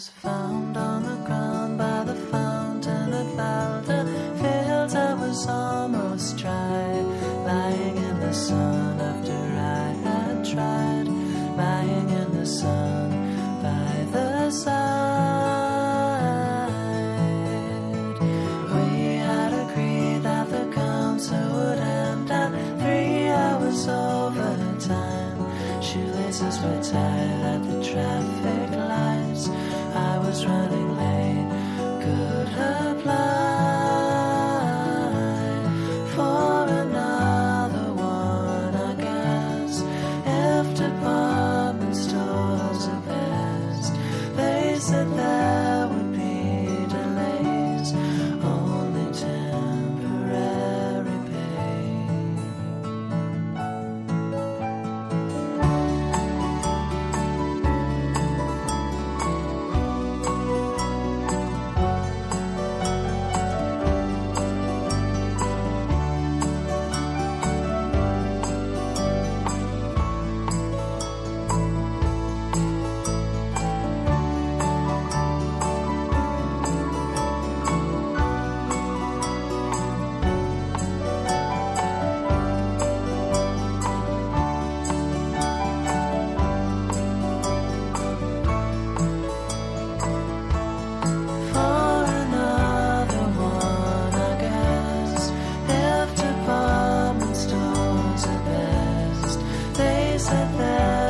was found on the ground by the fountain at Valda Fields. I was almost dry, lying in the sun after I had tried, lying in the sun by the side. We had agreed that the concert would end at three hours overtime. Shoelaces were tied said there